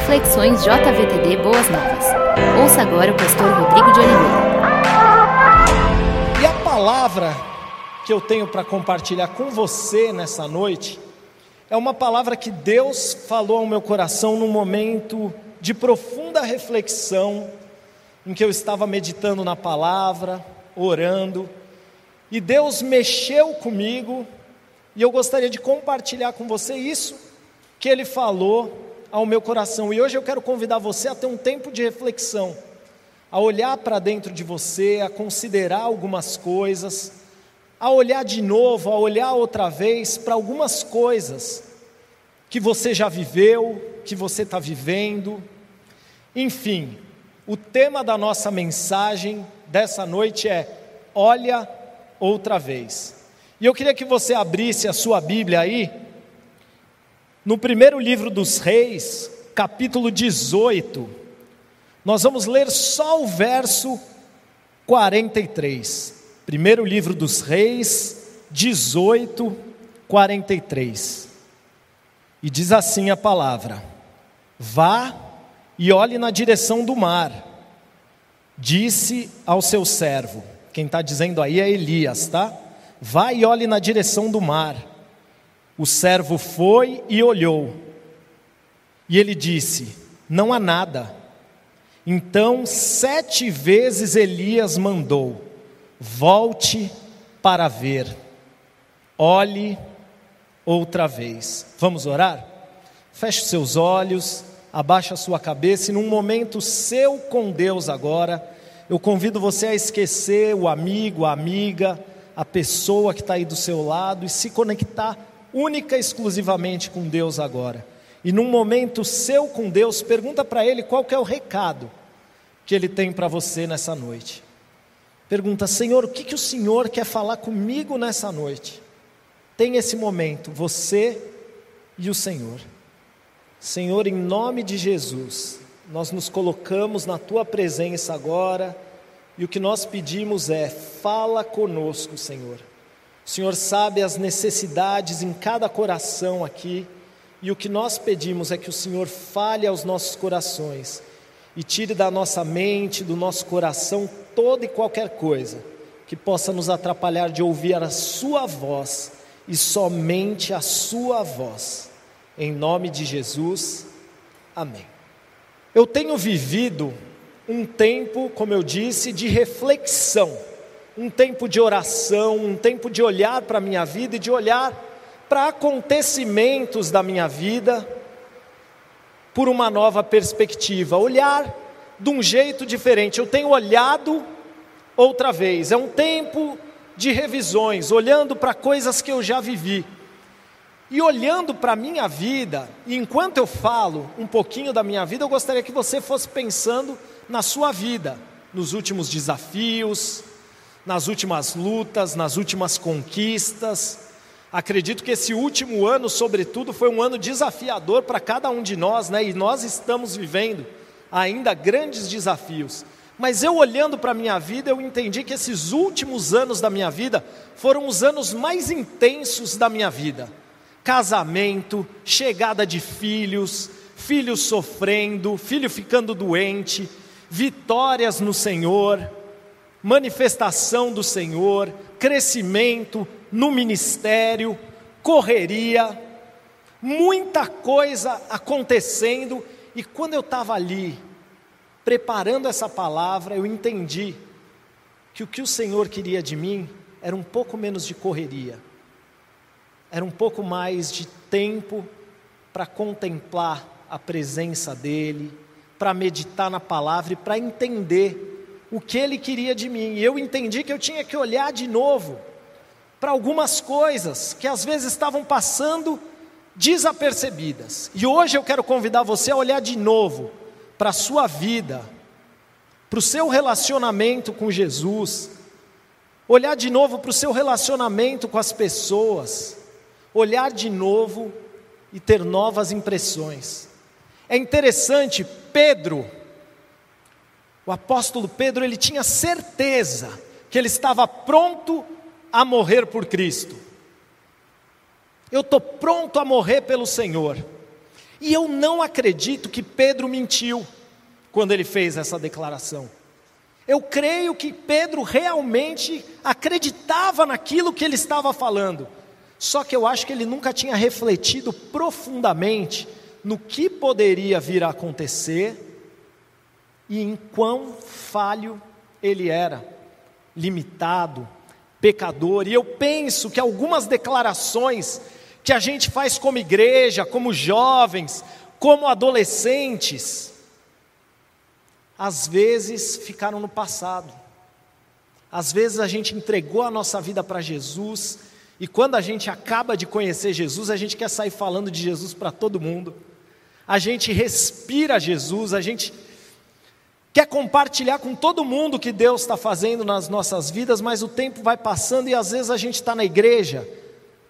Reflexões JVTD Boas Novas. Ouça agora o pastor Rodrigo de Oliveira. E a palavra que eu tenho para compartilhar com você nessa noite é uma palavra que Deus falou ao meu coração num momento de profunda reflexão, em que eu estava meditando na palavra, orando, e Deus mexeu comigo, e eu gostaria de compartilhar com você isso que Ele falou ao meu coração. E hoje eu quero convidar você a ter um tempo de reflexão, a olhar para dentro de você, a considerar algumas coisas, a olhar de novo, a olhar outra vez para algumas coisas que você já viveu, que você está vivendo. Enfim, o tema da nossa mensagem dessa noite é: olha outra vez. E eu queria que você abrisse a sua Bíblia aí no primeiro livro dos Reis, capítulo 18, nós vamos ler só o verso 43. Primeiro livro dos Reis, 18, 43. E diz assim a palavra: Vá e olhe na direção do mar. Disse ao seu servo, quem está dizendo aí é Elias, tá? Vá e olhe na direção do mar. O servo foi e olhou, e ele disse: Não há nada. Então, sete vezes Elias mandou: Volte para ver, olhe outra vez. Vamos orar? Feche seus olhos, abaixe a sua cabeça e, num momento seu com Deus agora, eu convido você a esquecer o amigo, a amiga, a pessoa que está aí do seu lado e se conectar única e exclusivamente com Deus agora. E num momento seu com Deus, pergunta para Ele qual é o recado que Ele tem para você nessa noite. Pergunta, Senhor, o que, que o Senhor quer falar comigo nessa noite? Tem esse momento, você e o Senhor. Senhor, em nome de Jesus, nós nos colocamos na Tua presença agora e o que nós pedimos é: fala conosco, Senhor. O Senhor sabe as necessidades em cada coração aqui, e o que nós pedimos é que o Senhor fale aos nossos corações e tire da nossa mente, do nosso coração, toda e qualquer coisa que possa nos atrapalhar de ouvir a Sua voz e somente a Sua voz. Em nome de Jesus, amém. Eu tenho vivido um tempo, como eu disse, de reflexão um tempo de oração, um tempo de olhar para a minha vida e de olhar para acontecimentos da minha vida por uma nova perspectiva, olhar de um jeito diferente. Eu tenho olhado outra vez, é um tempo de revisões, olhando para coisas que eu já vivi. E olhando para a minha vida, e enquanto eu falo um pouquinho da minha vida, eu gostaria que você fosse pensando na sua vida, nos últimos desafios, nas últimas lutas, nas últimas conquistas. Acredito que esse último ano, sobretudo, foi um ano desafiador para cada um de nós, né? E nós estamos vivendo ainda grandes desafios. Mas eu olhando para a minha vida, eu entendi que esses últimos anos da minha vida foram os anos mais intensos da minha vida. Casamento, chegada de filhos, filhos sofrendo, filho ficando doente, vitórias no Senhor manifestação do Senhor, crescimento no ministério, correria, muita coisa acontecendo, e quando eu estava ali, preparando essa palavra, eu entendi que o que o Senhor queria de mim era um pouco menos de correria, era um pouco mais de tempo para contemplar a presença dEle, para meditar na palavra e para entender o que ele queria de mim. E eu entendi que eu tinha que olhar de novo para algumas coisas que às vezes estavam passando desapercebidas. E hoje eu quero convidar você a olhar de novo para a sua vida, para o seu relacionamento com Jesus, olhar de novo para o seu relacionamento com as pessoas, olhar de novo e ter novas impressões. É interessante, Pedro, o apóstolo Pedro, ele tinha certeza que ele estava pronto a morrer por Cristo. Eu estou pronto a morrer pelo Senhor. E eu não acredito que Pedro mentiu quando ele fez essa declaração. Eu creio que Pedro realmente acreditava naquilo que ele estava falando. Só que eu acho que ele nunca tinha refletido profundamente no que poderia vir a acontecer e em quão falho ele era, limitado, pecador. E eu penso que algumas declarações que a gente faz como igreja, como jovens, como adolescentes, às vezes ficaram no passado. Às vezes a gente entregou a nossa vida para Jesus, e quando a gente acaba de conhecer Jesus, a gente quer sair falando de Jesus para todo mundo. A gente respira Jesus, a gente quer compartilhar com todo mundo o que Deus está fazendo nas nossas vidas, mas o tempo vai passando e às vezes a gente está na igreja,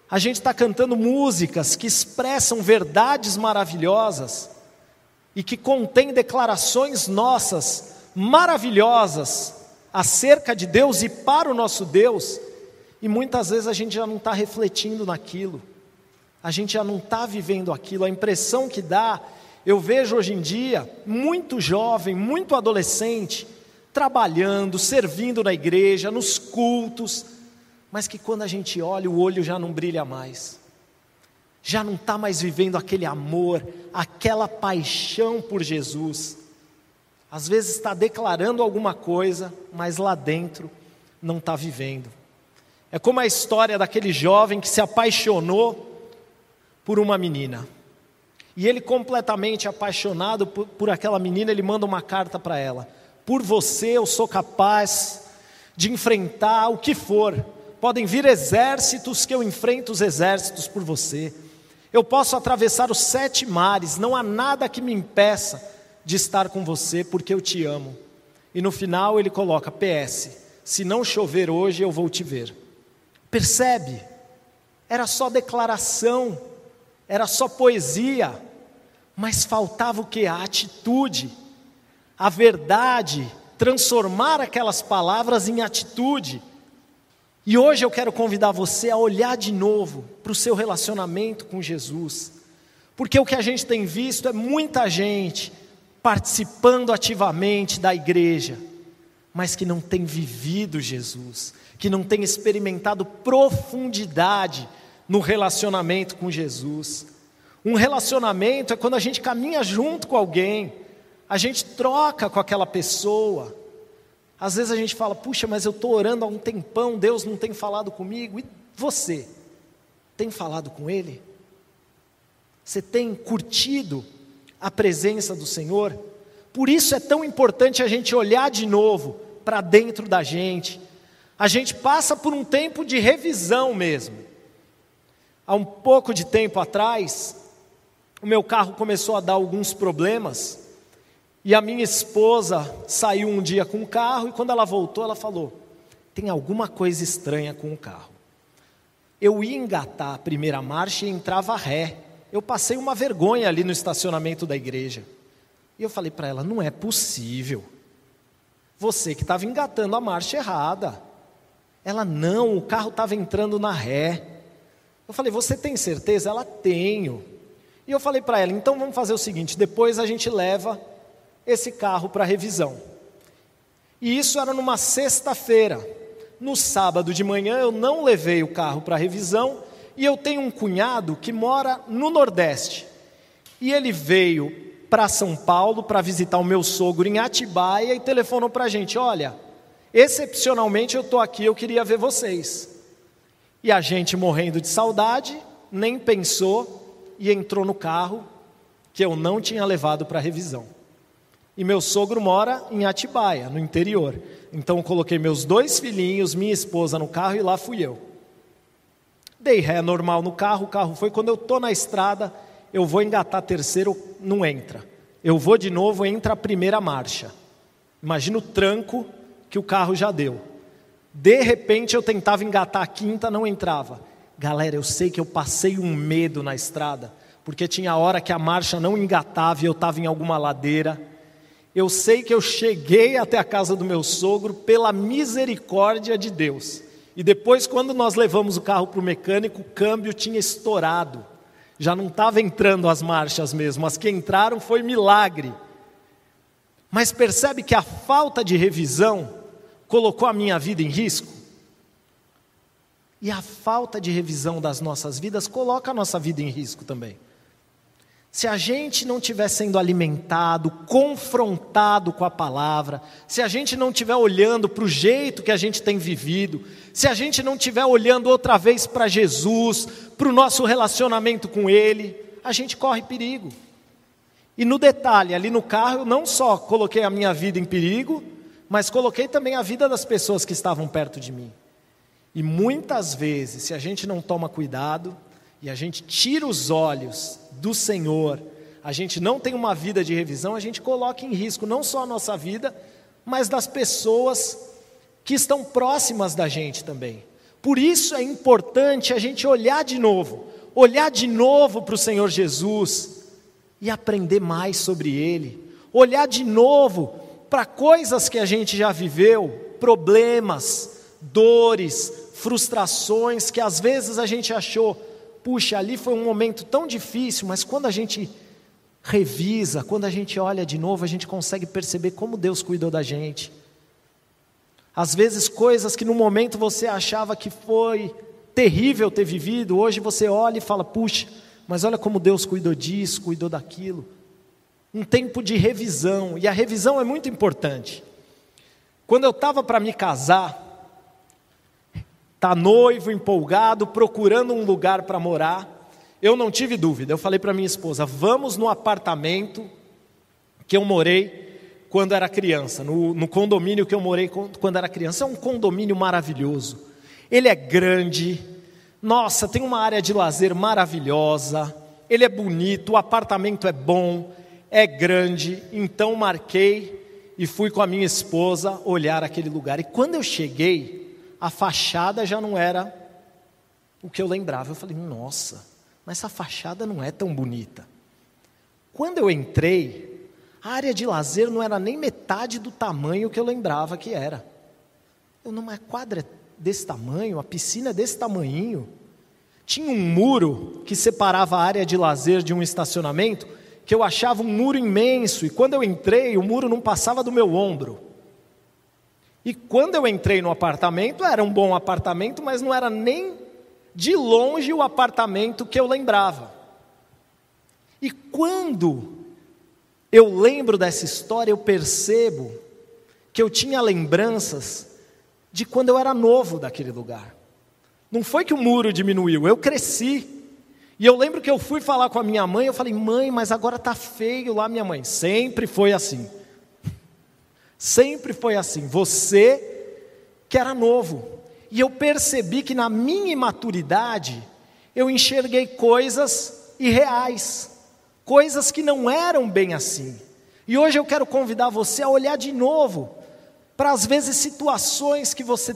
a gente está cantando músicas que expressam verdades maravilhosas e que contêm declarações nossas maravilhosas acerca de Deus e para o nosso Deus, e muitas vezes a gente já não está refletindo naquilo, a gente já não está vivendo aquilo, a impressão que dá eu vejo hoje em dia muito jovem, muito adolescente, trabalhando, servindo na igreja, nos cultos, mas que quando a gente olha, o olho já não brilha mais, já não está mais vivendo aquele amor, aquela paixão por Jesus. Às vezes está declarando alguma coisa, mas lá dentro não está vivendo. É como a história daquele jovem que se apaixonou por uma menina. E ele, completamente apaixonado por, por aquela menina, ele manda uma carta para ela: Por você eu sou capaz de enfrentar o que for. Podem vir exércitos que eu enfrento os exércitos por você. Eu posso atravessar os sete mares, não há nada que me impeça de estar com você, porque eu te amo. E no final ele coloca: PS, se não chover hoje, eu vou te ver. Percebe? Era só declaração era só poesia, mas faltava o que? A atitude, a verdade, transformar aquelas palavras em atitude. E hoje eu quero convidar você a olhar de novo para o seu relacionamento com Jesus, porque o que a gente tem visto é muita gente participando ativamente da igreja, mas que não tem vivido Jesus, que não tem experimentado profundidade no relacionamento com Jesus. Um relacionamento é quando a gente caminha junto com alguém, a gente troca com aquela pessoa. Às vezes a gente fala, puxa, mas eu estou orando há um tempão, Deus não tem falado comigo. E você? Tem falado com Ele? Você tem curtido a presença do Senhor? Por isso é tão importante a gente olhar de novo para dentro da gente. A gente passa por um tempo de revisão mesmo. Há um pouco de tempo atrás, o meu carro começou a dar alguns problemas e a minha esposa saiu um dia com o carro e quando ela voltou, ela falou: tem alguma coisa estranha com o carro. Eu ia engatar a primeira marcha e entrava ré. Eu passei uma vergonha ali no estacionamento da igreja. E eu falei para ela: não é possível. Você que estava engatando a marcha errada. Ela, não, o carro estava entrando na ré. Eu falei, você tem certeza? Ela, tenho. E eu falei para ela, então vamos fazer o seguinte: depois a gente leva esse carro para revisão. E isso era numa sexta-feira. No sábado de manhã eu não levei o carro para revisão e eu tenho um cunhado que mora no Nordeste. E ele veio para São Paulo para visitar o meu sogro em Atibaia e telefonou para a gente: olha, excepcionalmente eu estou aqui, eu queria ver vocês. E a gente, morrendo de saudade, nem pensou e entrou no carro que eu não tinha levado para revisão. E meu sogro mora em Atibaia, no interior. Então eu coloquei meus dois filhinhos, minha esposa no carro e lá fui eu. Dei ré normal no carro, o carro foi. Quando eu estou na estrada, eu vou engatar terceiro, não entra. Eu vou de novo, entra a primeira marcha. Imagina o tranco que o carro já deu. De repente eu tentava engatar a quinta, não entrava. Galera, eu sei que eu passei um medo na estrada, porque tinha hora que a marcha não engatava e eu estava em alguma ladeira. Eu sei que eu cheguei até a casa do meu sogro pela misericórdia de Deus. E depois, quando nós levamos o carro para o mecânico, o câmbio tinha estourado. Já não estava entrando as marchas mesmo, as que entraram foi milagre. Mas percebe que a falta de revisão colocou a minha vida em risco? E a falta de revisão das nossas vidas coloca a nossa vida em risco também. Se a gente não estiver sendo alimentado, confrontado com a palavra, se a gente não estiver olhando para o jeito que a gente tem vivido, se a gente não estiver olhando outra vez para Jesus, para o nosso relacionamento com Ele, a gente corre perigo. E no detalhe, ali no carro, eu não só coloquei a minha vida em perigo, mas coloquei também a vida das pessoas que estavam perto de mim. E muitas vezes, se a gente não toma cuidado, e a gente tira os olhos do Senhor, a gente não tem uma vida de revisão, a gente coloca em risco não só a nossa vida, mas das pessoas que estão próximas da gente também. Por isso é importante a gente olhar de novo, olhar de novo para o Senhor Jesus e aprender mais sobre Ele, olhar de novo para coisas que a gente já viveu, problemas, dores, frustrações que às vezes a gente achou puxa, ali foi um momento tão difícil, mas quando a gente revisa, quando a gente olha de novo, a gente consegue perceber como Deus cuidou da gente. Às vezes, coisas que no momento você achava que foi terrível ter vivido, hoje você olha e fala: puxa, mas olha como Deus cuidou disso, cuidou daquilo. Um tempo de revisão, e a revisão é muito importante. Quando eu estava para me casar, está noivo, empolgado, procurando um lugar para morar. Eu não tive dúvida, eu falei para minha esposa: vamos no apartamento que eu morei quando era criança, no, no condomínio que eu morei quando era criança. É um condomínio maravilhoso, ele é grande, nossa, tem uma área de lazer maravilhosa, ele é bonito, o apartamento é bom, é grande, então marquei e fui com a minha esposa olhar aquele lugar. E quando eu cheguei, a fachada já não era o que eu lembrava. Eu falei, nossa, mas essa fachada não é tão bonita. Quando eu entrei, a área de lazer não era nem metade do tamanho que eu lembrava que era. Eu não, uma quadra desse tamanho, a piscina desse tamanho. Tinha um muro que separava a área de lazer de um estacionamento, que eu achava um muro imenso, e quando eu entrei, o muro não passava do meu ombro. E quando eu entrei no apartamento, era um bom apartamento, mas não era nem de longe o apartamento que eu lembrava. E quando eu lembro dessa história, eu percebo que eu tinha lembranças de quando eu era novo daquele lugar. Não foi que o muro diminuiu, eu cresci. E eu lembro que eu fui falar com a minha mãe, eu falei: "Mãe, mas agora tá feio lá minha mãe". Sempre foi assim. Sempre foi assim. Você que era novo. E eu percebi que na minha imaturidade eu enxerguei coisas irreais, coisas que não eram bem assim. E hoje eu quero convidar você a olhar de novo para as vezes situações que você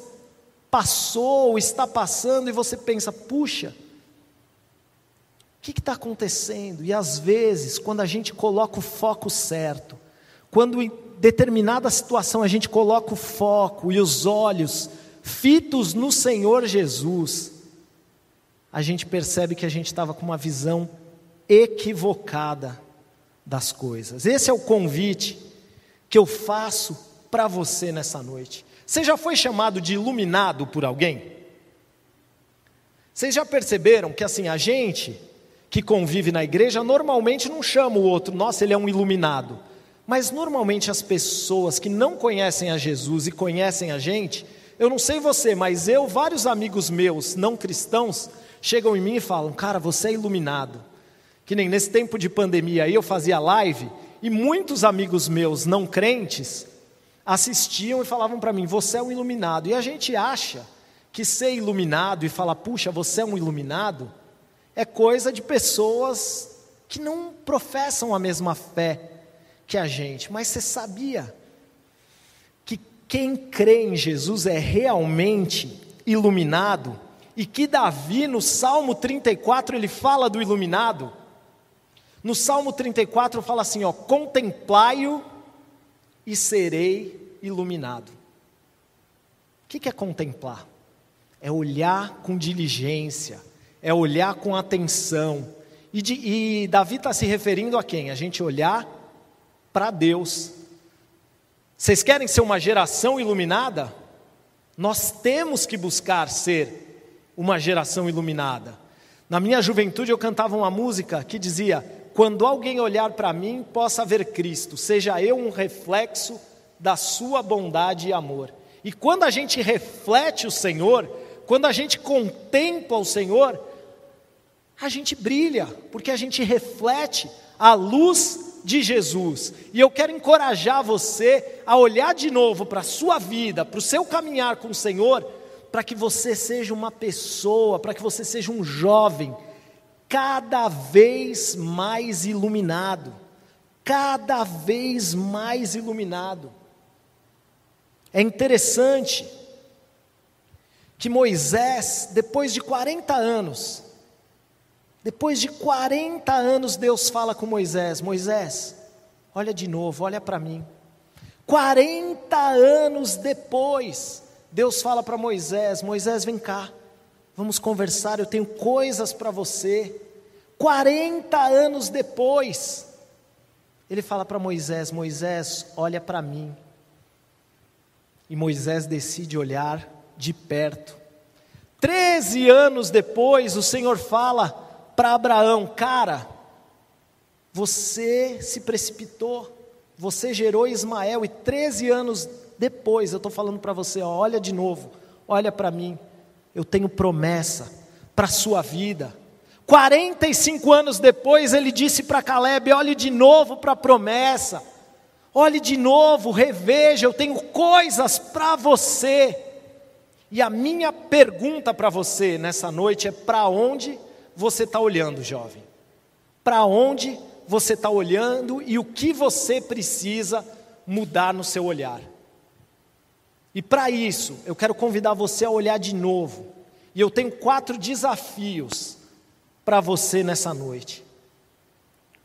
passou ou está passando e você pensa, puxa, que está acontecendo? E às vezes, quando a gente coloca o foco certo, quando determinada situação a gente coloca o foco e os olhos fitos no Senhor Jesus, a gente percebe que a gente estava com uma visão equivocada das coisas. Esse é o convite que eu faço para você nessa noite. Você já foi chamado de iluminado por alguém? Vocês já perceberam que assim, a gente que convive na igreja normalmente não chama o outro, nossa, ele é um iluminado. Mas normalmente as pessoas que não conhecem a Jesus e conhecem a gente, eu não sei você, mas eu, vários amigos meus não cristãos, chegam em mim e falam: Cara, você é iluminado. Que nem nesse tempo de pandemia aí eu fazia live e muitos amigos meus não crentes assistiam e falavam para mim: Você é um iluminado. E a gente acha que ser iluminado e falar, puxa, você é um iluminado, é coisa de pessoas que não professam a mesma fé que a gente, mas você sabia que quem crê em Jesus é realmente iluminado e que Davi no Salmo 34 ele fala do iluminado? No Salmo 34 fala assim, ó, contemplai-o e serei iluminado. O que é contemplar? É olhar com diligência, é olhar com atenção E, de, e Davi está se referindo a quem? A gente olhar para Deus. Vocês querem ser uma geração iluminada? Nós temos que buscar ser uma geração iluminada. Na minha juventude eu cantava uma música que dizia: Quando alguém olhar para mim, possa ver Cristo, seja eu um reflexo da Sua bondade e amor. E quando a gente reflete o Senhor, quando a gente contempla o Senhor, a gente brilha, porque a gente reflete a luz de Jesus. E eu quero encorajar você a olhar de novo para a sua vida, para o seu caminhar com o Senhor, para que você seja uma pessoa, para que você seja um jovem cada vez mais iluminado, cada vez mais iluminado. É interessante que Moisés, depois de 40 anos, depois de 40 anos, Deus fala com Moisés: Moisés, olha de novo, olha para mim. 40 anos depois, Deus fala para Moisés: Moisés, vem cá, vamos conversar, eu tenho coisas para você. 40 anos depois, ele fala para Moisés: Moisés, olha para mim. E Moisés decide olhar de perto. Treze anos depois, o Senhor fala: para Abraão: Cara, você se precipitou, você gerou Ismael, e 13 anos depois, eu estou falando para você: ó, olha de novo, olha para mim, eu tenho promessa para a sua vida. 45 anos depois, ele disse para Caleb: olhe de novo para a promessa, olhe de novo, reveja, eu tenho coisas para você. E a minha pergunta para você nessa noite é: para onde você está olhando, jovem? Para onde você está olhando e o que você precisa mudar no seu olhar? E para isso, eu quero convidar você a olhar de novo. E eu tenho quatro desafios para você nessa noite.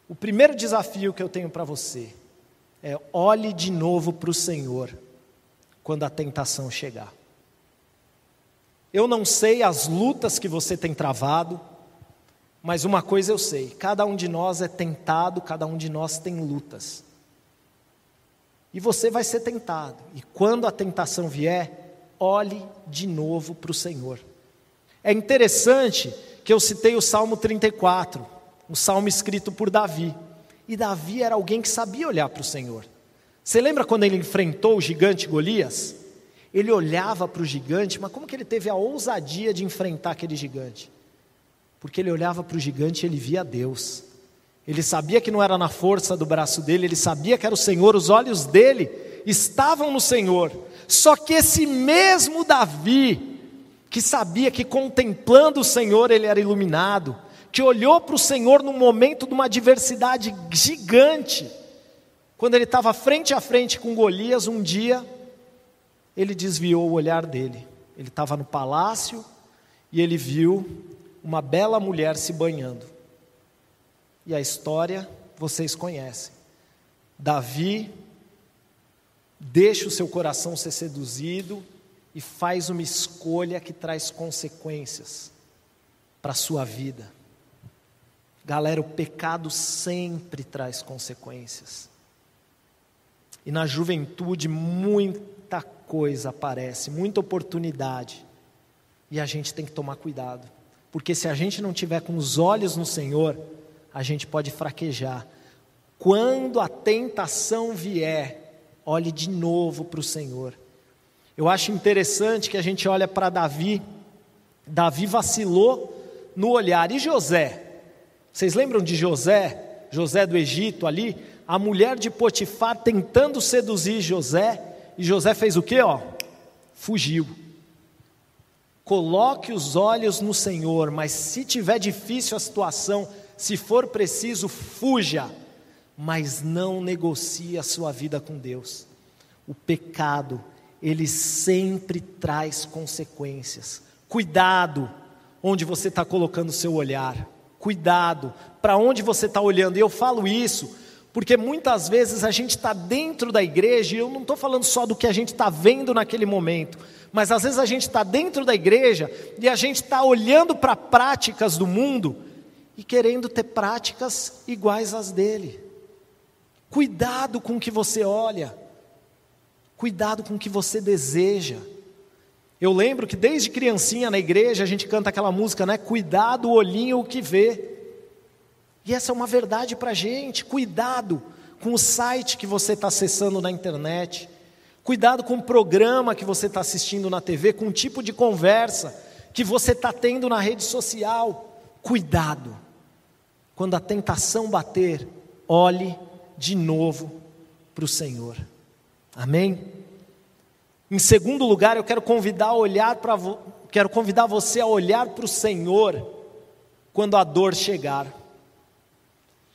O primeiro desafio que eu tenho para você é olhe de novo para o Senhor quando a tentação chegar. Eu não sei as lutas que você tem travado, mas uma coisa eu sei: cada um de nós é tentado, cada um de nós tem lutas. E você vai ser tentado, e quando a tentação vier, olhe de novo para o Senhor. É interessante que eu citei o Salmo 34, um salmo escrito por Davi. E Davi era alguém que sabia olhar para o Senhor. Você lembra quando ele enfrentou o gigante Golias? Ele olhava para o gigante, mas como que ele teve a ousadia de enfrentar aquele gigante? Porque ele olhava para o gigante e ele via Deus. Ele sabia que não era na força do braço dele, ele sabia que era o Senhor, os olhos dele estavam no Senhor. Só que esse mesmo Davi, que sabia que contemplando o Senhor ele era iluminado, que olhou para o Senhor num momento de uma adversidade gigante, quando ele estava frente a frente com Golias, um dia, ele desviou o olhar dele. Ele estava no palácio e ele viu uma bela mulher se banhando. E a história vocês conhecem. Davi deixa o seu coração ser seduzido e faz uma escolha que traz consequências para a sua vida. Galera, o pecado sempre traz consequências. E na juventude muita coisa aparece, muita oportunidade. E a gente tem que tomar cuidado. Porque se a gente não tiver com os olhos no Senhor, a gente pode fraquejar. Quando a tentação vier, olhe de novo para o Senhor. Eu acho interessante que a gente olha para Davi. Davi vacilou no olhar. E José? Vocês lembram de José? José do Egito ali? A mulher de Potifar tentando seduzir José. E José fez o que? Ó, fugiu. Coloque os olhos no Senhor, mas se tiver difícil a situação, se for preciso, fuja, mas não negocie a sua vida com Deus. O pecado, ele sempre traz consequências. Cuidado onde você está colocando o seu olhar. Cuidado para onde você está olhando. E eu falo isso porque muitas vezes a gente está dentro da igreja, e eu não estou falando só do que a gente está vendo naquele momento, mas às vezes a gente está dentro da igreja e a gente está olhando para práticas do mundo e querendo ter práticas iguais às dele. Cuidado com o que você olha, cuidado com o que você deseja. Eu lembro que desde criancinha na igreja a gente canta aquela música, né? Cuidado olhinho o que vê. E essa é uma verdade para a gente. Cuidado com o site que você está acessando na internet. Cuidado com o programa que você está assistindo na TV, com o tipo de conversa que você está tendo na rede social. Cuidado. Quando a tentação bater, olhe de novo para o Senhor. Amém? Em segundo lugar, eu quero convidar a olhar para quero convidar você a olhar para o Senhor quando a dor chegar.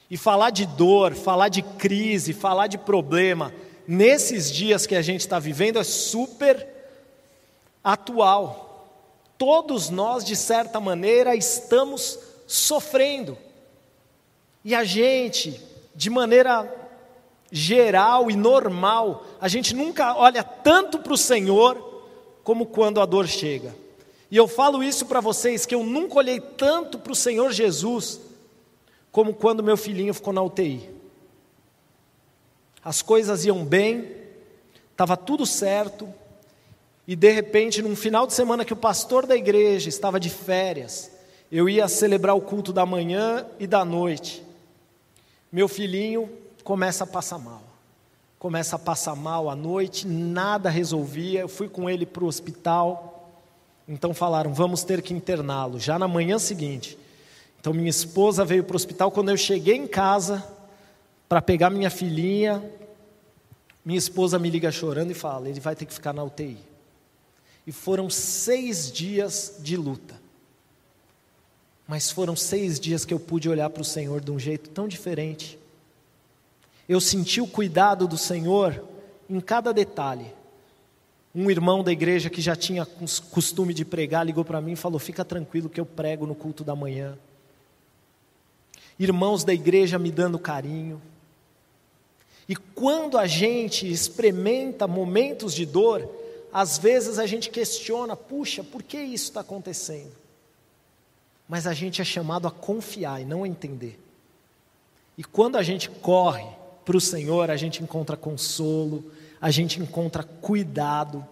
E falar de dor, falar de crise, falar de problema, nesses dias que a gente está vivendo é super atual. Todos nós, de certa maneira, estamos sofrendo. E a gente, de maneira geral e normal, a gente nunca olha tanto para o Senhor como quando a dor chega. E eu falo isso para vocês que eu nunca olhei tanto para o Senhor Jesus como quando meu filhinho ficou na UTI. As coisas iam bem, estava tudo certo, e de repente, num final de semana que o pastor da igreja estava de férias, eu ia celebrar o culto da manhã e da noite. Meu filhinho começa a passar mal. Começa a passar mal à noite, nada resolvia. Eu fui com ele para o hospital. Então falaram: vamos ter que interná-lo. Já na manhã seguinte. Então minha esposa veio para o hospital. Quando eu cheguei em casa para pegar minha filhinha, minha esposa me liga chorando e fala: ele vai ter que ficar na UTI. E foram seis dias de luta. Mas foram seis dias que eu pude olhar para o Senhor de um jeito tão diferente. Eu senti o cuidado do Senhor em cada detalhe. Um irmão da igreja que já tinha costume de pregar ligou para mim e falou: Fica tranquilo que eu prego no culto da manhã. Irmãos da igreja me dando carinho. E quando a gente experimenta momentos de dor, às vezes a gente questiona: puxa, por que isso está acontecendo? Mas a gente é chamado a confiar e não a entender. E quando a gente corre para o Senhor, a gente encontra consolo, a gente encontra cuidado.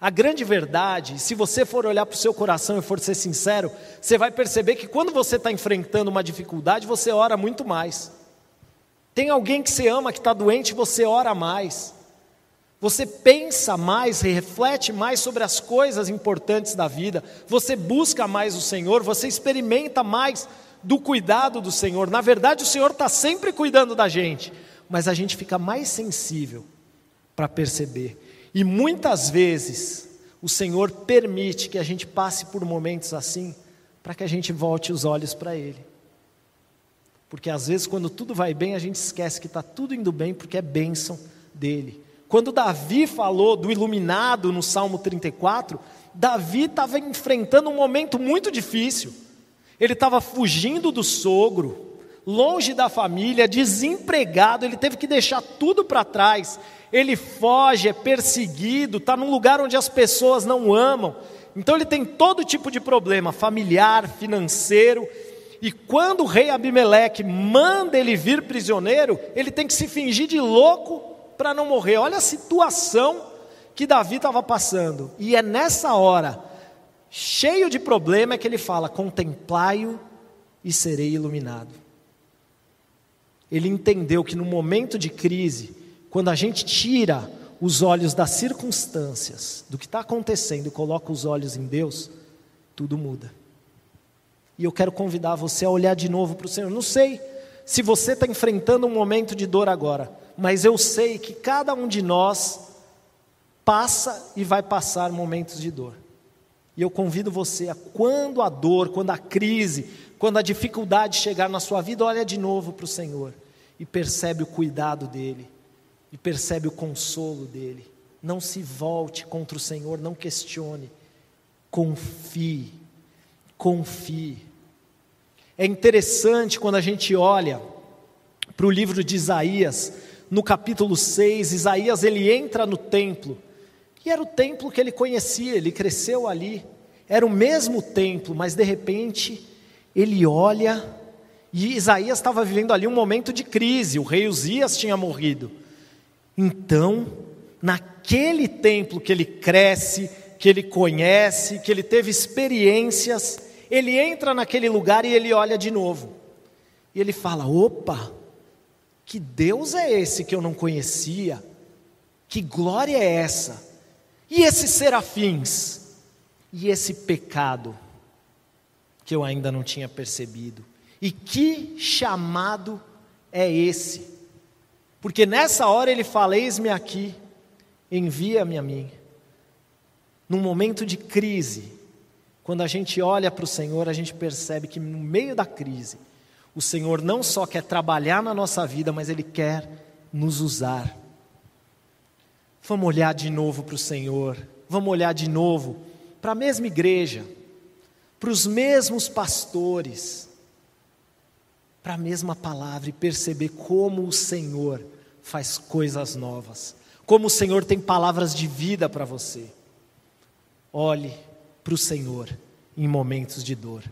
A grande verdade, se você for olhar para o seu coração e for ser sincero, você vai perceber que quando você está enfrentando uma dificuldade, você ora muito mais. Tem alguém que você ama que está doente, você ora mais. Você pensa mais, reflete mais sobre as coisas importantes da vida, você busca mais o Senhor, você experimenta mais do cuidado do Senhor. Na verdade, o Senhor está sempre cuidando da gente, mas a gente fica mais sensível para perceber. E muitas vezes o Senhor permite que a gente passe por momentos assim, para que a gente volte os olhos para Ele. Porque às vezes, quando tudo vai bem, a gente esquece que está tudo indo bem, porque é bênção dele. Quando Davi falou do iluminado no Salmo 34, Davi estava enfrentando um momento muito difícil. Ele estava fugindo do sogro, longe da família, desempregado, ele teve que deixar tudo para trás. Ele foge, é perseguido, está num lugar onde as pessoas não amam. Então ele tem todo tipo de problema, familiar, financeiro. E quando o rei Abimeleque manda ele vir prisioneiro, ele tem que se fingir de louco para não morrer. Olha a situação que Davi estava passando. E é nessa hora, cheio de problema, é que ele fala: Contemplai-o e serei iluminado. Ele entendeu que no momento de crise, quando a gente tira os olhos das circunstâncias, do que está acontecendo e coloca os olhos em Deus, tudo muda. E eu quero convidar você a olhar de novo para o Senhor. Não sei se você está enfrentando um momento de dor agora, mas eu sei que cada um de nós passa e vai passar momentos de dor. E eu convido você a, quando a dor, quando a crise, quando a dificuldade chegar na sua vida, olha de novo para o Senhor e percebe o cuidado dele, e percebe o consolo dele. Não se volte contra o Senhor, não questione. Confie, confie. É interessante quando a gente olha para o livro de Isaías, no capítulo 6, Isaías ele entra no templo, e era o templo que ele conhecia, ele cresceu ali, era o mesmo templo, mas de repente ele olha E Isaías estava vivendo ali um momento de crise, o rei Uzias tinha morrido. Então, naquele templo que ele cresce, que ele conhece, que ele teve experiências, ele entra naquele lugar e ele olha de novo. E ele fala: opa, que Deus é esse que eu não conhecia? Que glória é essa? E esses serafins? E esse pecado que eu ainda não tinha percebido? E que chamado é esse? Porque nessa hora ele fala: Eis-me aqui, envia-me a mim. Num momento de crise, quando a gente olha para o Senhor, a gente percebe que no meio da crise, o Senhor não só quer trabalhar na nossa vida, mas Ele quer nos usar. Vamos olhar de novo para o Senhor, vamos olhar de novo para a mesma igreja, para os mesmos pastores, para a mesma palavra e perceber como o Senhor faz coisas novas, como o Senhor tem palavras de vida para você. Olhe para o Senhor em momentos de dor.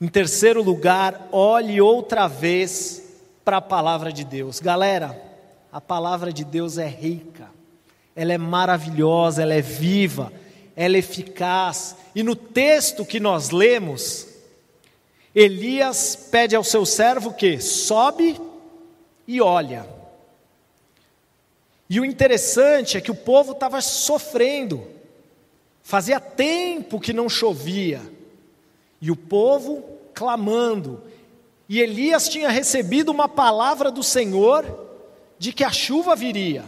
Em terceiro lugar, olhe outra vez para a palavra de Deus. Galera, a palavra de Deus é rica, ela é maravilhosa, ela é viva, ela é eficaz. E no texto que nós lemos, Elias pede ao seu servo que sobe e olha. E o interessante é que o povo estava sofrendo, fazia tempo que não chovia, e o povo clamando, e Elias tinha recebido uma palavra do Senhor de que a chuva viria.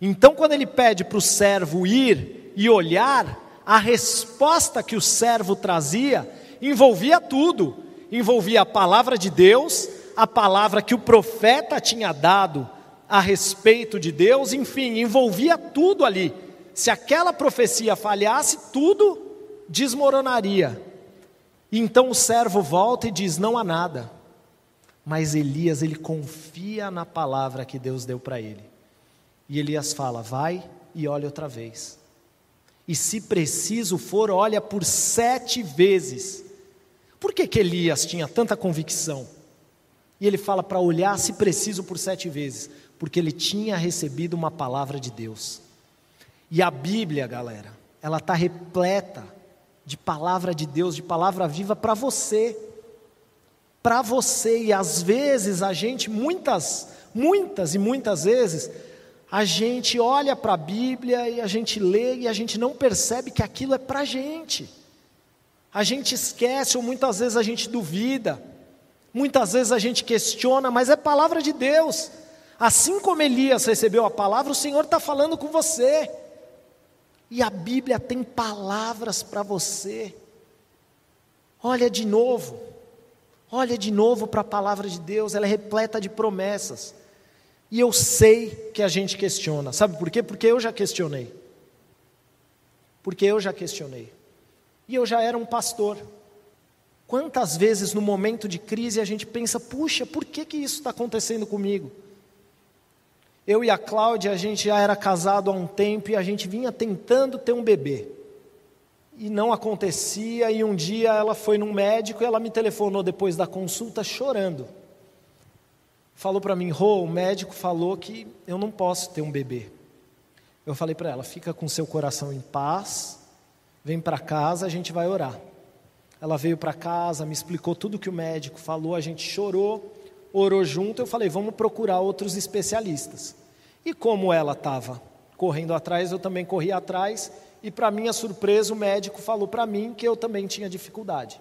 Então, quando ele pede para o servo ir e olhar, a resposta que o servo trazia envolvia tudo: envolvia a palavra de Deus, a palavra que o profeta tinha dado a respeito de Deus, enfim, envolvia tudo ali. Se aquela profecia falhasse, tudo desmoronaria. Então o servo volta e diz: Não há nada. Mas Elias, ele confia na palavra que Deus deu para ele. E Elias fala: Vai e olha outra vez. E se preciso for, olha por sete vezes. Por que, que Elias tinha tanta convicção? E ele fala para olhar, se preciso, por sete vezes porque ele tinha recebido uma palavra de Deus. E a Bíblia, galera, ela está repleta de palavra de Deus, de palavra viva para você. Para você, e às vezes a gente, muitas, muitas e muitas vezes, a gente olha para a Bíblia e a gente lê e a gente não percebe que aquilo é para a gente. A gente esquece ou muitas vezes a gente duvida, muitas vezes a gente questiona, mas é palavra de Deus. Assim como Elias recebeu a palavra, o Senhor está falando com você. E a Bíblia tem palavras para você. Olha de novo, olha de novo para a palavra de Deus, ela é repleta de promessas. E eu sei que a gente questiona, sabe por quê? Porque eu já questionei. Porque eu já questionei. E eu já era um pastor. Quantas vezes no momento de crise a gente pensa, puxa, por que, que isso está acontecendo comigo? Eu e a Cláudia, a gente já era casado há um tempo e a gente vinha tentando ter um bebê. E não acontecia, e um dia ela foi num médico e ela me telefonou depois da consulta chorando. Falou para mim, Rô, o médico falou que eu não posso ter um bebê. Eu falei para ela, fica com seu coração em paz, vem para casa, a gente vai orar. Ela veio para casa, me explicou tudo que o médico falou, a gente chorou orou junto, eu falei, vamos procurar outros especialistas. E como ela estava correndo atrás, eu também corri atrás, e para minha surpresa, o médico falou para mim que eu também tinha dificuldade.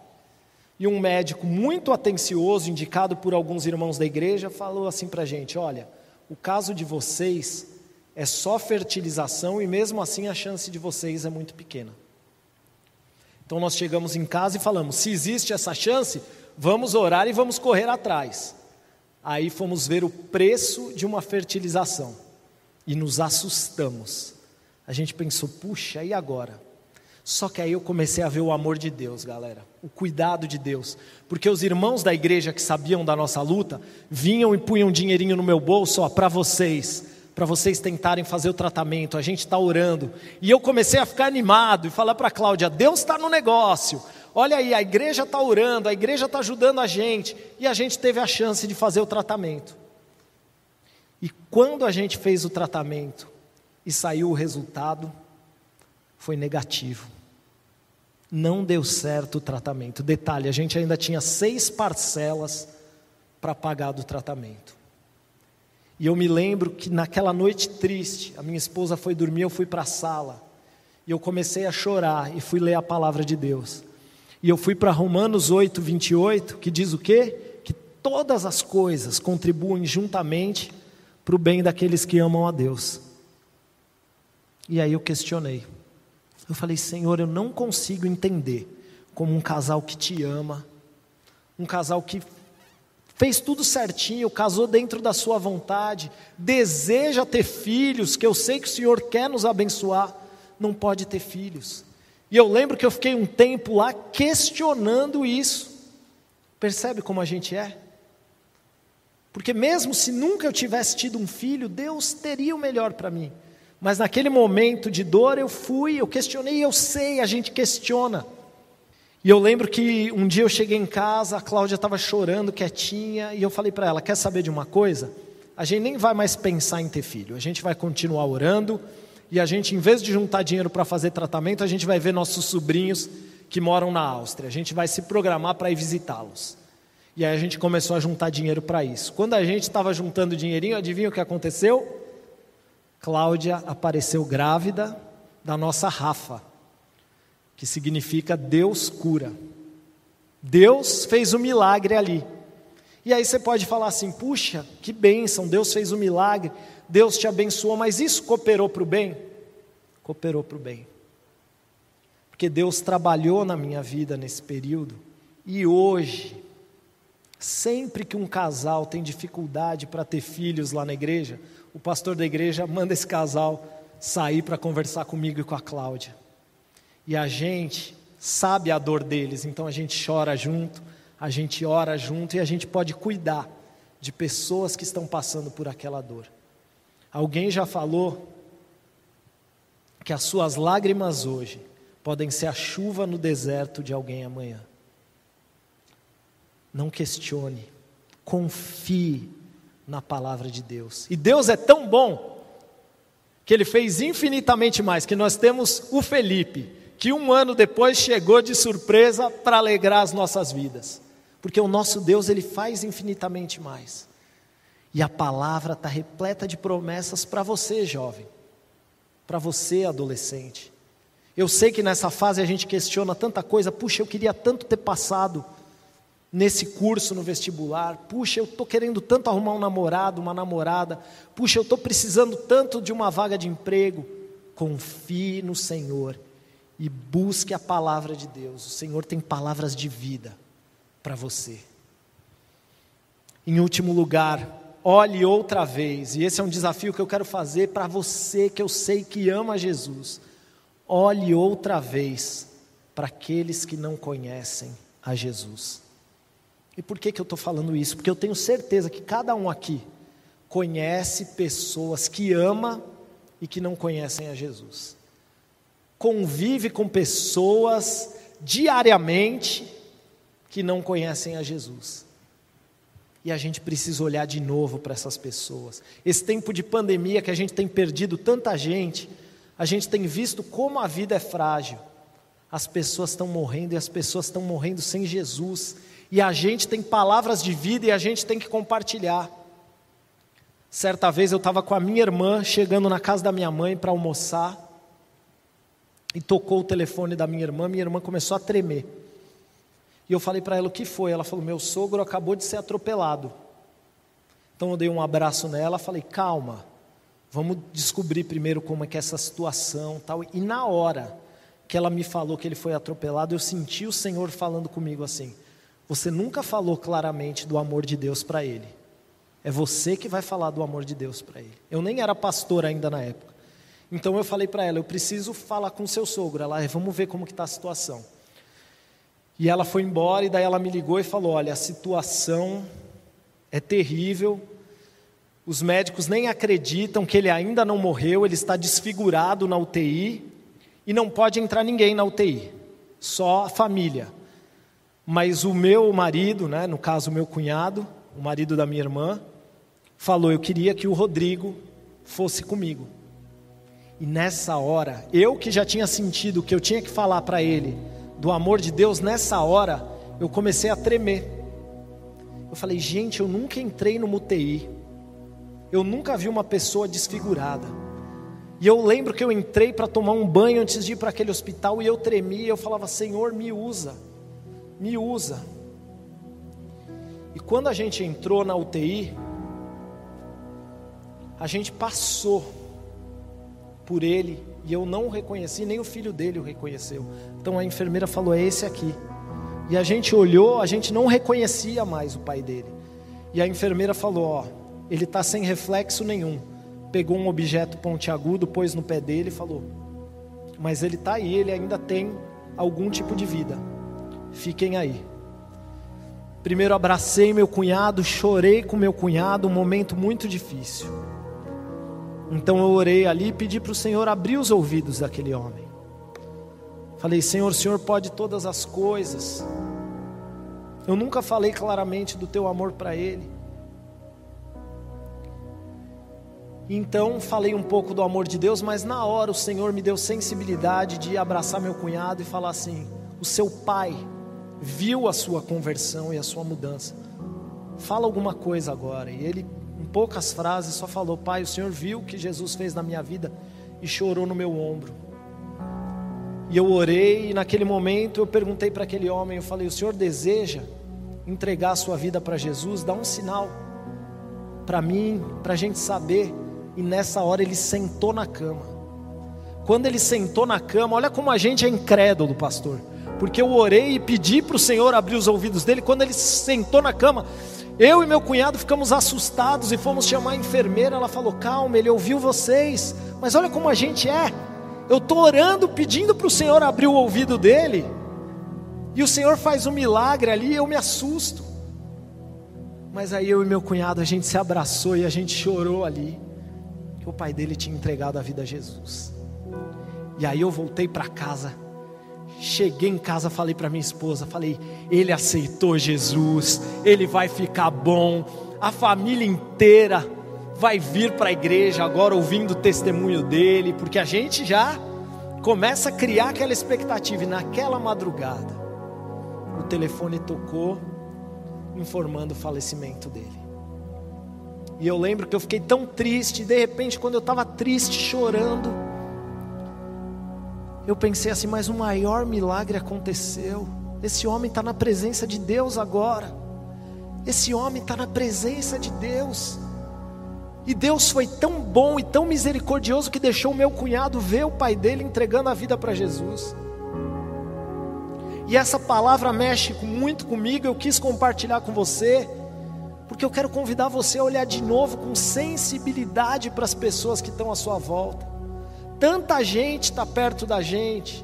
E um médico muito atencioso, indicado por alguns irmãos da igreja, falou assim para a gente: olha, o caso de vocês é só fertilização e mesmo assim a chance de vocês é muito pequena. Então nós chegamos em casa e falamos: se existe essa chance, vamos orar e vamos correr atrás. Aí fomos ver o preço de uma fertilização e nos assustamos. A gente pensou, puxa, e agora? Só que aí eu comecei a ver o amor de Deus, galera, o cuidado de Deus, porque os irmãos da igreja que sabiam da nossa luta vinham e punham dinheirinho no meu bolso, para vocês, para vocês tentarem fazer o tratamento. A gente está orando e eu comecei a ficar animado e falar para Cláudia: Deus está no negócio. olha aí, a igreja está orando, a igreja está ajudando a gente, e a gente teve a chance de fazer o tratamento. E quando a gente fez o tratamento e saiu o resultado, foi negativo. Não deu certo o tratamento. Detalhe: a gente ainda tinha seis parcelas para pagar do tratamento. E eu me lembro que naquela noite triste, a minha esposa foi dormir, eu fui para a sala. E eu comecei a chorar e fui ler a palavra de Deus. E eu fui para Romanos 8, 28, que diz o quê? Que todas as coisas contribuem juntamente para o bem daqueles que amam a Deus. E aí eu questionei. Eu falei, Senhor, eu não consigo entender como um casal que te ama, um casal que fez tudo certinho, casou dentro da sua vontade, deseja ter filhos, que eu sei que o Senhor quer nos abençoar, não pode ter filhos. E eu lembro que eu fiquei um tempo lá questionando isso. Percebe como a gente é? Porque mesmo se nunca eu tivesse tido um filho, Deus teria o melhor para mim. Mas naquele momento de dor eu fui, eu questionei, eu sei, a gente questiona. E eu lembro que um dia eu cheguei em casa, a Cláudia estava chorando, quietinha, e eu falei para ela: quer saber de uma coisa? A gente nem vai mais pensar em ter filho, a gente vai continuar orando, e a gente, em vez de juntar dinheiro para fazer tratamento, a gente vai ver nossos sobrinhos que moram na Áustria, a gente vai se programar para ir visitá-los. E aí a gente começou a juntar dinheiro para isso. Quando a gente estava juntando dinheirinho, adivinha o que aconteceu? Cláudia apareceu grávida da nossa Rafa, que significa Deus cura. Deus fez o um milagre ali. E aí você pode falar assim: puxa, que bênção, Deus fez o um milagre, Deus te abençoou, mas isso cooperou para o bem? Cooperou para o bem. Porque Deus trabalhou na minha vida nesse período, e hoje, Sempre que um casal tem dificuldade para ter filhos lá na igreja, o pastor da igreja manda esse casal sair para conversar comigo e com a Cláudia. E a gente sabe a dor deles, então a gente chora junto, a gente ora junto e a gente pode cuidar de pessoas que estão passando por aquela dor. Alguém já falou que as suas lágrimas hoje podem ser a chuva no deserto de alguém amanhã. Não questione, confie na palavra de Deus. E Deus é tão bom que Ele fez infinitamente mais. Que nós temos o Felipe, que um ano depois chegou de surpresa para alegrar as nossas vidas. Porque o nosso Deus, Ele faz infinitamente mais. E a palavra está repleta de promessas para você, jovem, para você, adolescente. Eu sei que nessa fase a gente questiona tanta coisa, puxa, eu queria tanto ter passado nesse curso no vestibular. Puxa, eu estou querendo tanto arrumar um namorado, uma namorada. Puxa, eu estou precisando tanto de uma vaga de emprego. Confie no Senhor e busque a palavra de Deus. O Senhor tem palavras de vida para você. Em último lugar, olhe outra vez, e esse é um desafio que eu quero fazer para você que eu sei que ama Jesus. Olhe outra vez para aqueles que não conhecem a Jesus. E por que, que eu estou falando isso? Porque eu tenho certeza que cada um aqui conhece pessoas que ama e que não conhecem a Jesus. Convive com pessoas diariamente que não conhecem a Jesus. E a gente precisa olhar de novo para essas pessoas. Esse tempo de pandemia que a gente tem perdido tanta gente, a gente tem visto como a vida é frágil. As pessoas estão morrendo e as pessoas estão morrendo sem Jesus e a gente tem palavras de vida e a gente tem que compartilhar. Certa vez eu estava com a minha irmã chegando na casa da minha mãe para almoçar e tocou o telefone da minha irmã, minha irmã começou a tremer. E eu falei para ela o que foi. Ela falou: Meu sogro acabou de ser atropelado. Então eu dei um abraço nela, falei: Calma, vamos descobrir primeiro como é que é essa situação, tal. E na hora que ela me falou que ele foi atropelado, eu senti o Senhor falando comigo assim: você nunca falou claramente do amor de Deus para ele. É você que vai falar do amor de Deus para ele. Eu nem era pastor ainda na época. Então eu falei para ela, eu preciso falar com seu sogro. Ela, é, vamos ver como que está a situação. E ela foi embora e daí ela me ligou e falou, olha, a situação é terrível. Os médicos nem acreditam que ele ainda não morreu, ele está desfigurado na UTI e não pode entrar ninguém na UTI, só a família. Mas o meu marido, né, no caso o meu cunhado, o marido da minha irmã, falou: Eu queria que o Rodrigo fosse comigo. E nessa hora, eu que já tinha sentido que eu tinha que falar para ele do amor de Deus, nessa hora eu comecei a tremer. Eu falei: Gente, eu nunca entrei no UTI. Eu nunca vi uma pessoa desfigurada. E eu lembro que eu entrei para tomar um banho antes de ir para aquele hospital e eu tremia, eu falava: Senhor, me usa me usa. E quando a gente entrou na UTI, a gente passou por ele e eu não o reconheci, nem o filho dele o reconheceu. Então a enfermeira falou: É esse aqui. E a gente olhou, a gente não reconhecia mais o pai dele. E a enfermeira falou: Ó, ele está sem reflexo nenhum. Pegou um objeto pontiagudo, pôs no pé dele e falou: Mas ele está aí, ele ainda tem algum tipo de vida. Fiquem aí. Primeiro abracei meu cunhado, chorei com meu cunhado, um momento muito difícil. Então eu orei ali e pedi para o Senhor abrir os ouvidos daquele homem. Falei, Senhor, o Senhor pode todas as coisas. Eu nunca falei claramente do teu amor para ele. Então falei um pouco do amor de Deus, mas na hora o Senhor me deu sensibilidade de abraçar meu cunhado e falar assim: o seu pai viu a sua conversão e a sua mudança. Fala alguma coisa agora. E ele, em poucas frases, só falou: Pai, o Senhor viu o que Jesus fez na minha vida e chorou no meu ombro. E eu orei, e naquele momento eu perguntei para aquele homem: Eu falei, o Senhor deseja entregar a sua vida para Jesus? Dá um sinal para mim, para a gente saber. E nessa hora ele sentou na cama. Quando ele sentou na cama, olha como a gente é incrédulo, pastor porque eu orei e pedi para o Senhor abrir os ouvidos dele. Quando ele sentou na cama, eu e meu cunhado ficamos assustados e fomos chamar a enfermeira. Ela falou: Calma, ele ouviu vocês, mas olha como a gente é. Eu estou orando, pedindo para o Senhor abrir o ouvido dele, e o Senhor faz um milagre ali, eu me assusto. Mas aí eu e meu cunhado, a gente se abraçou e a gente chorou ali, que o pai dele tinha entregado a vida a Jesus. E aí eu voltei para casa Cheguei em casa, falei para minha esposa, falei: ele aceitou Jesus, ele vai ficar bom, a família inteira vai vir para a igreja agora ouvindo o testemunho dele, porque a gente já começa a criar aquela expectativa. E naquela madrugada, o telefone tocou, informando o falecimento dele. E eu lembro que eu fiquei tão triste, de repente, quando eu estava triste, chorando, eu pensei assim, mas o maior milagre aconteceu. Esse homem está na presença de Deus agora. Esse homem está na presença de Deus. E Deus foi tão bom e tão misericordioso que deixou o meu cunhado ver o pai dele entregando a vida para Jesus. E essa palavra mexe muito comigo, eu quis compartilhar com você, porque eu quero convidar você a olhar de novo com sensibilidade para as pessoas que estão à sua volta. Tanta gente está perto da gente,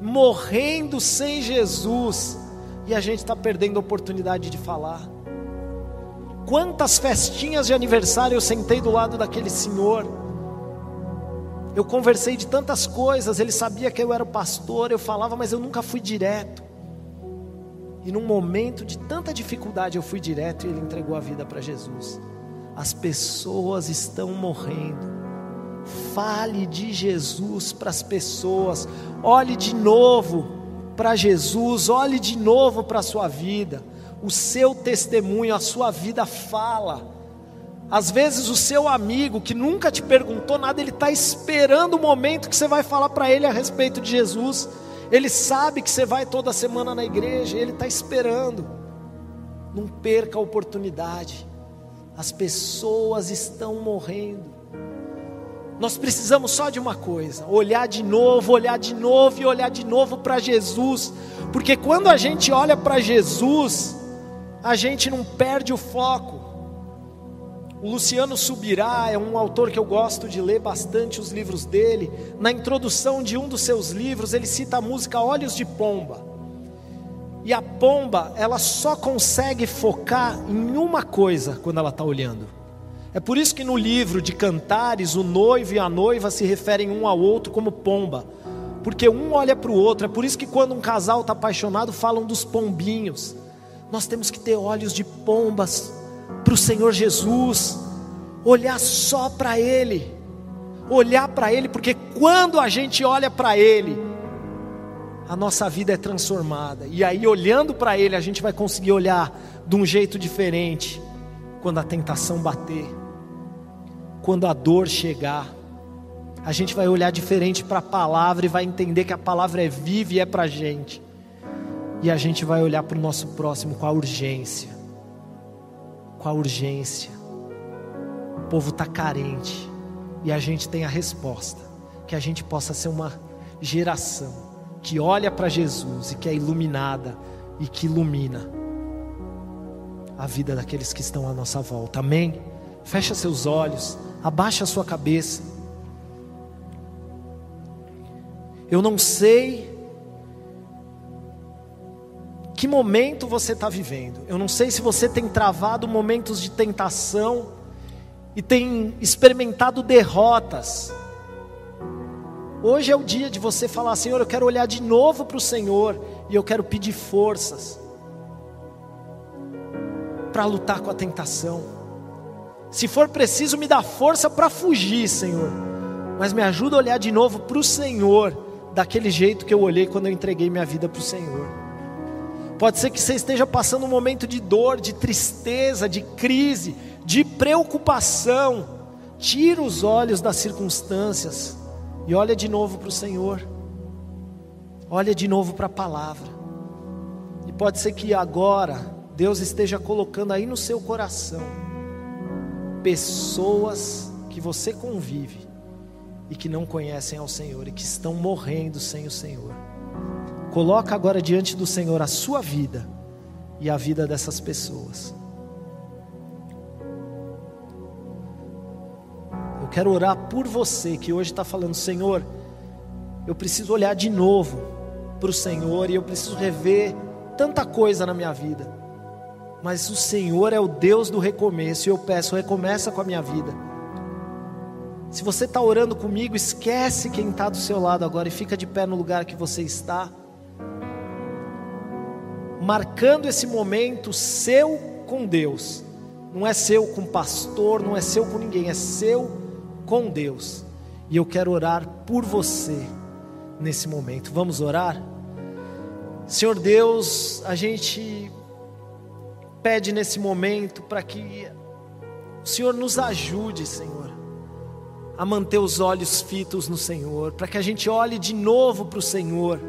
morrendo sem Jesus, e a gente está perdendo a oportunidade de falar. Quantas festinhas de aniversário eu sentei do lado daquele senhor. Eu conversei de tantas coisas, ele sabia que eu era pastor, eu falava, mas eu nunca fui direto. E num momento de tanta dificuldade eu fui direto e ele entregou a vida para Jesus. As pessoas estão morrendo Fale de Jesus para as pessoas. Olhe de novo para Jesus, olhe de novo para a sua vida. O seu testemunho, a sua vida fala. Às vezes o seu amigo que nunca te perguntou nada, ele está esperando o momento que você vai falar para ele a respeito de Jesus. Ele sabe que você vai toda semana na igreja, ele está esperando. Não perca a oportunidade. As pessoas estão morrendo. Nós precisamos só de uma coisa: olhar de novo, olhar de novo e olhar de novo para Jesus, porque quando a gente olha para Jesus, a gente não perde o foco. O Luciano Subirá é um autor que eu gosto de ler bastante os livros dele. Na introdução de um dos seus livros, ele cita a música Olhos de Pomba. E a pomba, ela só consegue focar em uma coisa quando ela está olhando. É por isso que no livro de Cantares, o noivo e a noiva se referem um ao outro como pomba, porque um olha para o outro. É por isso que quando um casal está apaixonado, falam dos pombinhos. Nós temos que ter olhos de pombas para o Senhor Jesus, olhar só para Ele, olhar para Ele, porque quando a gente olha para Ele, a nossa vida é transformada, e aí olhando para Ele, a gente vai conseguir olhar de um jeito diferente, quando a tentação bater, quando a dor chegar, a gente vai olhar diferente para a palavra e vai entender que a palavra é viva e é para a gente. E a gente vai olhar para o nosso próximo com a urgência. Com a urgência. O povo está carente. E a gente tem a resposta. Que a gente possa ser uma geração que olha para Jesus e que é iluminada e que ilumina a vida daqueles que estão à nossa volta. Amém? Fecha seus olhos, abaixa a sua cabeça. Eu não sei que momento você está vivendo. Eu não sei se você tem travado momentos de tentação e tem experimentado derrotas. Hoje é o dia de você falar: Senhor, eu quero olhar de novo para o Senhor e eu quero pedir forças para lutar com a tentação. Se for preciso, me dá força para fugir, Senhor, mas me ajuda a olhar de novo para o Senhor, daquele jeito que eu olhei quando eu entreguei minha vida para o Senhor. Pode ser que você esteja passando um momento de dor, de tristeza, de crise, de preocupação. Tira os olhos das circunstâncias e olha de novo para o Senhor. Olha de novo para a palavra. E pode ser que agora Deus esteja colocando aí no seu coração pessoas que você convive e que não conhecem ao Senhor e que estão morrendo sem o Senhor. Coloca agora diante do Senhor a sua vida e a vida dessas pessoas. Eu quero orar por você que hoje está falando, Senhor, eu preciso olhar de novo para o Senhor e eu preciso rever tanta coisa na minha vida. Mas o Senhor é o Deus do recomeço e eu peço, recomeça com a minha vida. Se você está orando comigo, esquece quem está do seu lado agora e fica de pé no lugar que você está marcando esse momento seu com Deus. Não é seu com pastor, não é seu com ninguém, é seu com Deus. E eu quero orar por você nesse momento. Vamos orar? Senhor Deus, a gente pede nesse momento para que o Senhor nos ajude, Senhor, a manter os olhos fitos no Senhor, para que a gente olhe de novo para o Senhor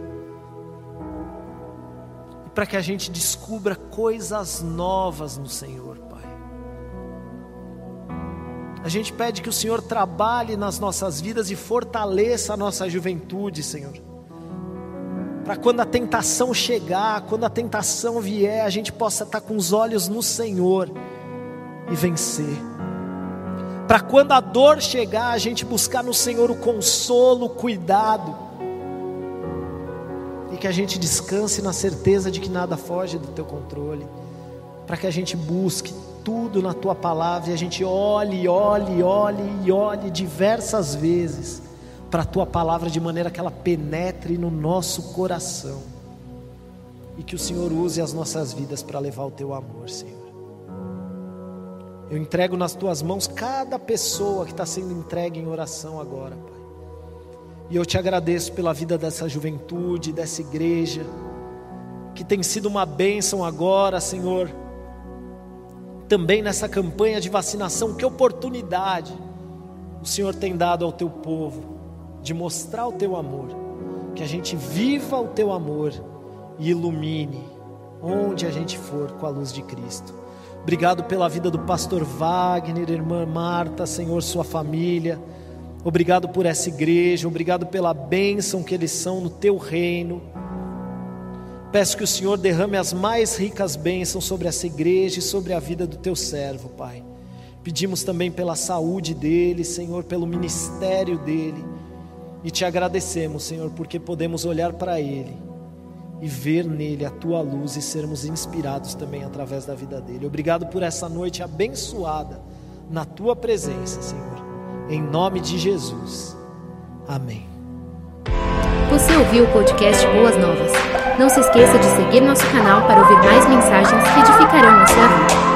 para que a gente descubra coisas novas no Senhor, Pai. A gente pede que o Senhor trabalhe nas nossas vidas e fortaleça a nossa juventude, Senhor. Para quando a tentação chegar, quando a tentação vier, a gente possa estar com os olhos no Senhor e vencer. Para quando a dor chegar, a gente buscar no Senhor o consolo, o cuidado. Que a gente descanse na certeza de que nada foge do teu controle, para que a gente busque tudo na tua palavra e a gente olhe, olhe, olhe e olhe diversas vezes para a tua palavra de maneira que ela penetre no nosso coração e que o Senhor use as nossas vidas para levar o teu amor, Senhor. Eu entrego nas tuas mãos cada pessoa que está sendo entregue em oração agora, Pai. E eu te agradeço pela vida dessa juventude, dessa igreja, que tem sido uma bênção agora, Senhor. Também nessa campanha de vacinação, que oportunidade o Senhor tem dado ao teu povo de mostrar o teu amor, que a gente viva o teu amor e ilumine onde a gente for com a luz de Cristo. Obrigado pela vida do pastor Wagner, irmã Marta, Senhor, sua família. Obrigado por essa igreja, obrigado pela bênção que eles são no teu reino. Peço que o Senhor derrame as mais ricas bênçãos sobre essa igreja e sobre a vida do teu servo, Pai. Pedimos também pela saúde dele, Senhor, pelo ministério dele. E te agradecemos, Senhor, porque podemos olhar para ele e ver nele a tua luz e sermos inspirados também através da vida dele. Obrigado por essa noite abençoada na tua presença, Senhor em nome de Jesus. Amém. Você ouviu o podcast Boas Novas. Não se esqueça de seguir nosso canal para ouvir mais mensagens que edificarão a sua vida.